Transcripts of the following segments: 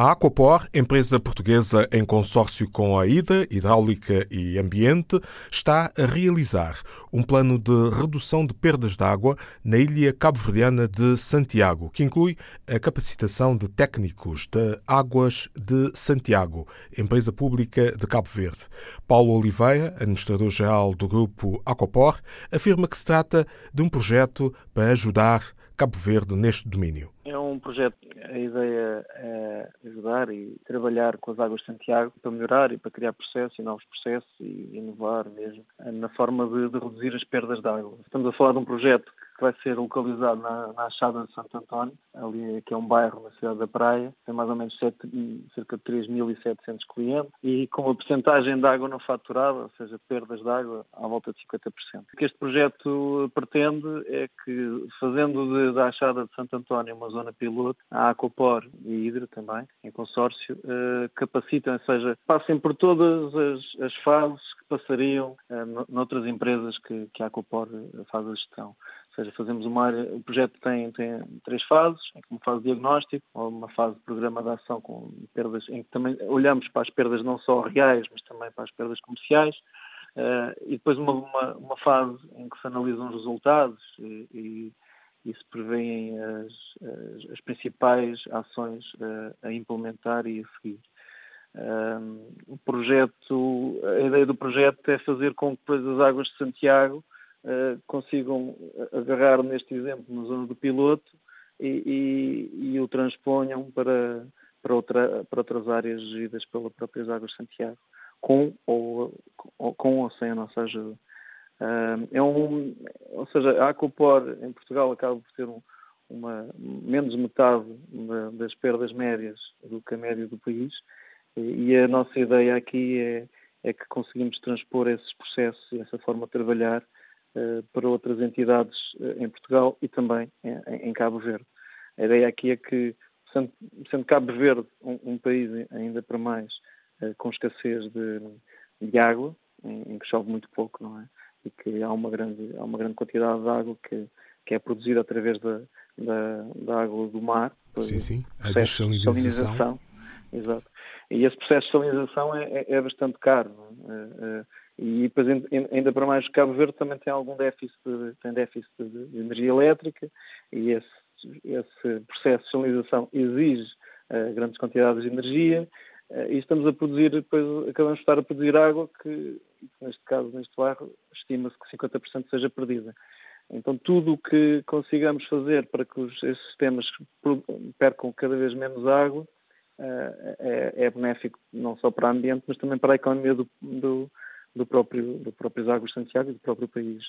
A Aquapor, empresa portuguesa em consórcio com a IDA, Hidráulica e Ambiente, está a realizar um plano de redução de perdas de água na ilha cabo-verdiana de Santiago, que inclui a capacitação de técnicos de Águas de Santiago, empresa pública de Cabo Verde. Paulo Oliveira, administrador-geral do grupo Aquapor, afirma que se trata de um projeto para ajudar Cabo Verde neste domínio. É um projeto, a ideia é ajudar e trabalhar com as águas de Santiago para melhorar e para criar processos e novos processos e inovar mesmo na forma de, de reduzir as perdas de água. Estamos a falar de um projeto que vai ser localizado na, na Achada de Santo António, ali que é um bairro na cidade da Praia, tem mais ou menos 7, cerca de 3.700 clientes e com uma percentagem de água não faturada, ou seja, perdas de água à volta de 50%. O que este projeto pretende é que, fazendo da Achada de Santo António uma zona piloto, a Aquapor e a Hidra também, em consórcio, eh, ou seja, passem por todas as, as fases que passariam eh, noutras empresas que, que a Aquapor faz a gestão seja, fazemos uma área, o projeto tem, tem três fases, uma fase de diagnóstico, uma fase de programa de ação com perdas, em que também olhamos para as perdas não só reais, mas também para as perdas comerciais, uh, e depois uma, uma, uma, fase em que se analisam os resultados e, e, e se prevêem as, as, as principais ações uh, a implementar e a seguir. Uh, o projeto, a ideia do projeto é fazer com que depois as águas de Santiago consigam agarrar neste exemplo na zona do piloto e, e, e o transponham para, para, outra, para outras áreas geridas pelas próprias Águas de Santiago, com ou, com ou sem a nossa ajuda. É um, ou seja, a Acopor em Portugal acaba por ter um, uma, menos metade das perdas médias do que a média do país e a nossa ideia aqui é, é que conseguimos transpor esses processos e essa forma de trabalhar eh, para outras entidades eh, em Portugal e também em Cabo Verde. A ideia aqui é que, sendo, sendo Cabo Verde um, um, país ainda para mais eh, com escassez de, de água, em, em, que chove muito pouco, não é? E que há uma grande, há uma grande quantidade de água que, que é produzida através da, da, da água do mar. Sim, sim, a desalinização. Exato. E esse processo de salinização é, é, é bastante caro. É? E depois, ainda para mais, Cabo Verde também tem algum déficit, tem déficit de energia elétrica e esse, esse processo de salinização exige uh, grandes quantidades de energia uh, e estamos a produzir, depois acabamos de estar a produzir água que, neste caso, neste bairro, estima-se que 50% seja perdida. Então, tudo o que consigamos fazer para que os, esses sistemas percam cada vez menos água uh, é, é, benéfico não só para o ambiente, mas também para a economia do, do do próprio, do próprio Águas de Santiago e do próprio país.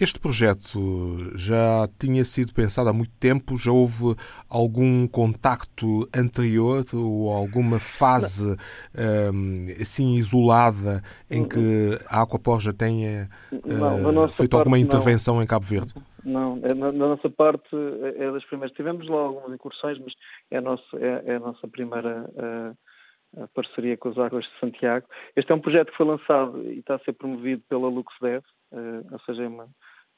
Este projeto já tinha sido pensado há muito tempo? Já houve algum contacto anterior ou alguma fase um, assim isolada em que a Aquapor já tenha não, uh, feito alguma intervenção não. em Cabo Verde? Não, é, na, na, nossa parte é das primeiras. Tivemos lá algumas incursões, mas é a nossa, é, é a nossa primeira uh, a parceria com as Águas de Santiago. Este é um projeto que foi lançado e está a ser promovido pela LuxDev, uh, ou seja, é uma,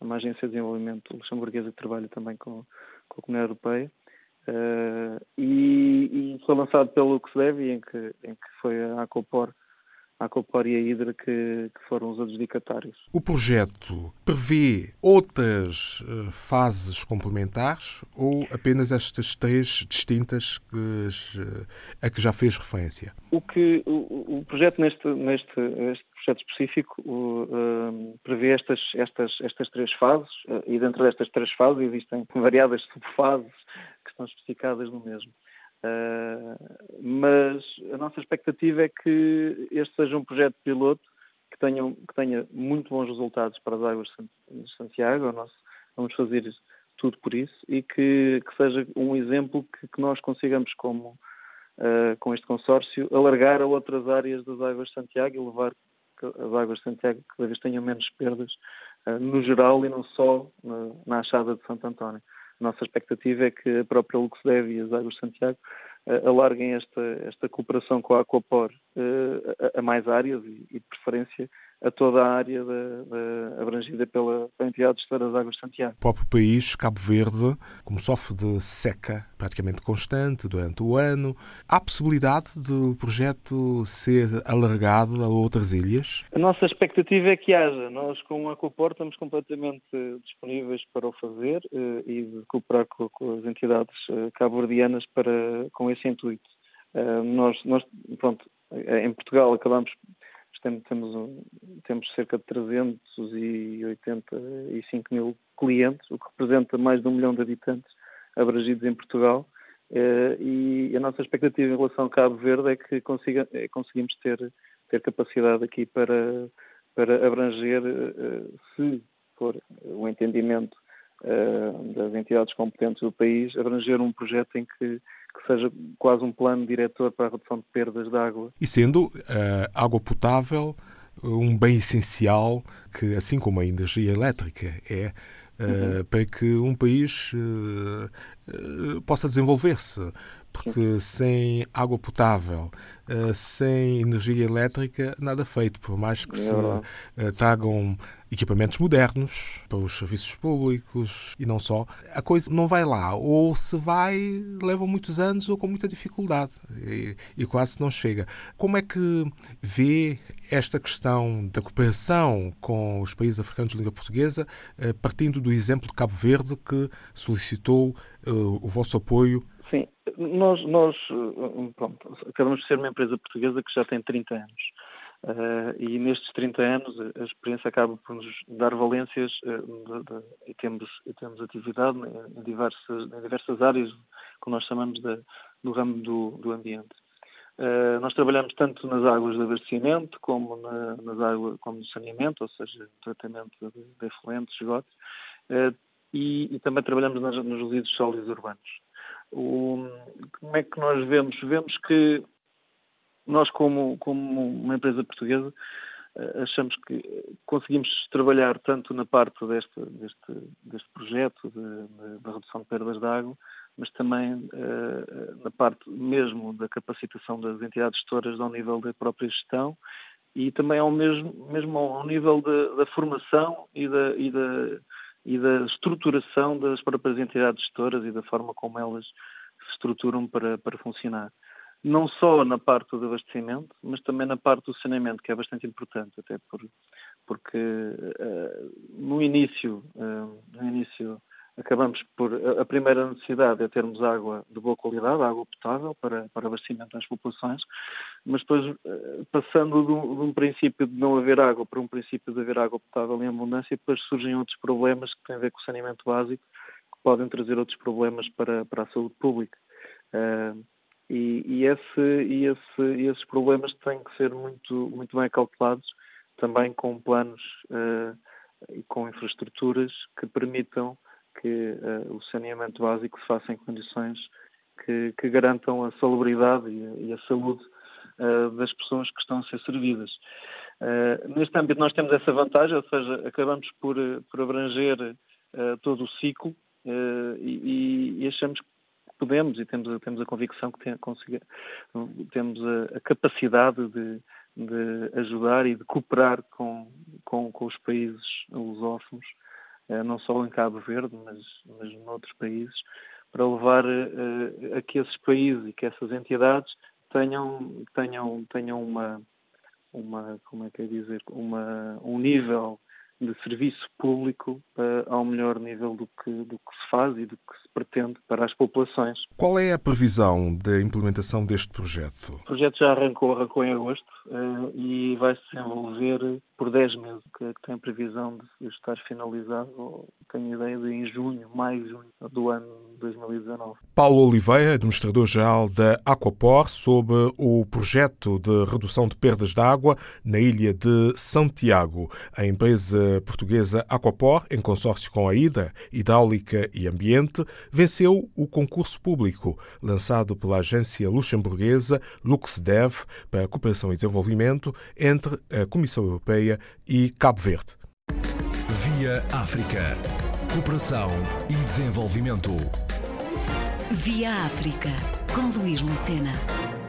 uma agência de desenvolvimento luxemburguesa que trabalha também com, com a Comunidade Europeia. Uh, e, e, foi lançado pela LuxDev, em que, em que foi a Acopor a Copor e a Hidra que, que, foram os adjudicatários. O projeto prevê outras uh, fases complementares ou apenas estas três distintas que, uh, a que já fez referência? O que o, o projeto neste, neste, este projeto específico uh, prevê estas, estas, estas três fases e dentro destas três fases existem variadas subfases que estão especificadas no mesmo. Uh, mas a nossa expectativa é que este seja um projeto piloto que tenha, que tenha muito bons resultados para as águas de Santiago. Vamos fazer tudo por isso e que, que seja um exemplo que, que nós consigamos, como uh, com este consórcio, alargar a outras áreas das águas de Santiago e levar as águas de Santiago cada vez tenham menos perdas uh, no geral e não só na, na achada de Santo António. Nossa expectativa é que a própria Luxdev e as Águas Santiago uh, alarguem esta, esta cooperação com a Aquapor uh, a, a, mais áreas e, e, de preferência, a toda a área de, de, abrangida pela, entidade de Gestora das Águas de Santiago. O próprio país, Cabo Verde, como sofre de seca praticamente constante durante o ano, há possibilidade do projeto ser alargado a outras ilhas? A nossa expectativa é que haja. Nós, com o Aquaport, estamos completamente disponíveis para o fazer eh, e de cooperar com, com as entidades eh, cabo-verdianas para, com esse intuito. Uh, nós, nós, pronto, em Portugal acabamos temos, temos, cerca de 385 mil clientes, o que representa mais de um milhão de habitantes abrangidos em Portugal. Eh, e a nossa expectativa em relação ao Cabo Verde é que consiga, é, conseguimos ter, ter capacidade aqui para, para abranger, eh, se for o entendimento eh, das entidades competentes do país, abranger um projeto em que que seja quase um plano diretor para a redução de perdas de água. E sendo uh, água potável um bem essencial que, assim como a energia elétrica, é uh, uhum. para que um país possa desenvolver-se. Porque sem água potável, sem energia elétrica, nada feito, por mais que é se tragam equipamentos modernos para os serviços públicos e não só. A coisa não vai lá. Ou se vai, leva muitos anos ou com muita dificuldade e, e quase não chega. Como é que vê esta questão da cooperação com os países africanos de língua portuguesa, eh, partindo do exemplo de Cabo Verde, que solicitou uh, o vosso apoio Sim, nós, nós pronto, acabamos de ser uma empresa portuguesa que já tem 30 anos. Uh, e nestes 30 anos a experiência acaba por nos dar valências uh, de, de, e, temos, e temos atividade em diversas, em diversas áreas que nós chamamos de, do ramo do, do ambiente. Uh, nós trabalhamos tanto nas águas de abastecimento como, na, nas águas, como no saneamento, ou seja, tratamento de, de efluentes, esgotos, e, e, também trabalhamos nas, nos resíduos sólidos urbanos. O, como é que nós vemos? Vemos que nós, como, como uma empresa portuguesa, eh, achamos que conseguimos trabalhar tanto na parte deste, deste, deste projeto da redução de perdas de água, mas também uh, na parte mesmo da capacitação das entidades gestoras ao nível da própria gestão e também ao mesmo, mesmo ao nível de, da formação e da, e, da, e da estruturação das próprias entidades gestoras e da forma como elas se estruturam para, para funcionar. Não só na parte do abastecimento, mas também na parte do saneamento, que é bastante importante, até por, porque uh, no início, uh, no início acabamos por a primeira necessidade é termos água de boa qualidade, água potável para, para abastecimento das populações, mas depois uh, passando de um, de um, princípio de não haver água para um princípio de haver água potável em abundância, depois surgem outros problemas que têm a ver com o saneamento básico, que podem trazer outros problemas para, para a saúde pública. Uh, e, e, esse, e esse, esses problemas têm que ser muito, muito bem calculados, também com planos uh, e com infraestruturas que permitam que uh, o saneamento básico se faça em condições que, que garantam a salubridade e e a saúde uh, das pessoas que estão a ser servidas. neste âmbito nós temos essa vantagem, ou seja, acabamos por, por abranger todo o ciclo e, e, achamos que podemos e temos, temos a convicção que tem, consiga, temos a, a capacidade de, de, ajudar e de cooperar com, com, com os países lusófonos, eh, não só em Cabo Verde, mas, mas noutros países, para levar uh, a que esses países e que essas entidades tenham, tenham, tenham uma, uma, como é que é dizer, uma, um nível de serviço público uh, ao melhor nível do que, do que se faz e do que se pretende para as populações. Qual é a previsão da implementação deste projeto? O projeto já arrancou, arrancou em agosto uh, e vai se desenvolver por 10 meses, que, que tem previsão de estar finalizado, tenho ideia de em junho, maio, junho do ano 2019. Paulo Oliveira, administrador-geral da Aquapor, sobre o projeto de redução de perdas de água na ilha de Santiago. A empresa portuguesa Aquapor, em consórcio com a IDA, Hidráulica e Ambiente, venceu o concurso público lançado pela agência luxemburguesa LuxDev para a cooperação e desenvolvimento entre a Comissão Europeia e Cabo Verde. Via África. Cooperação e desenvolvimento. Via África, com Luís Lucena.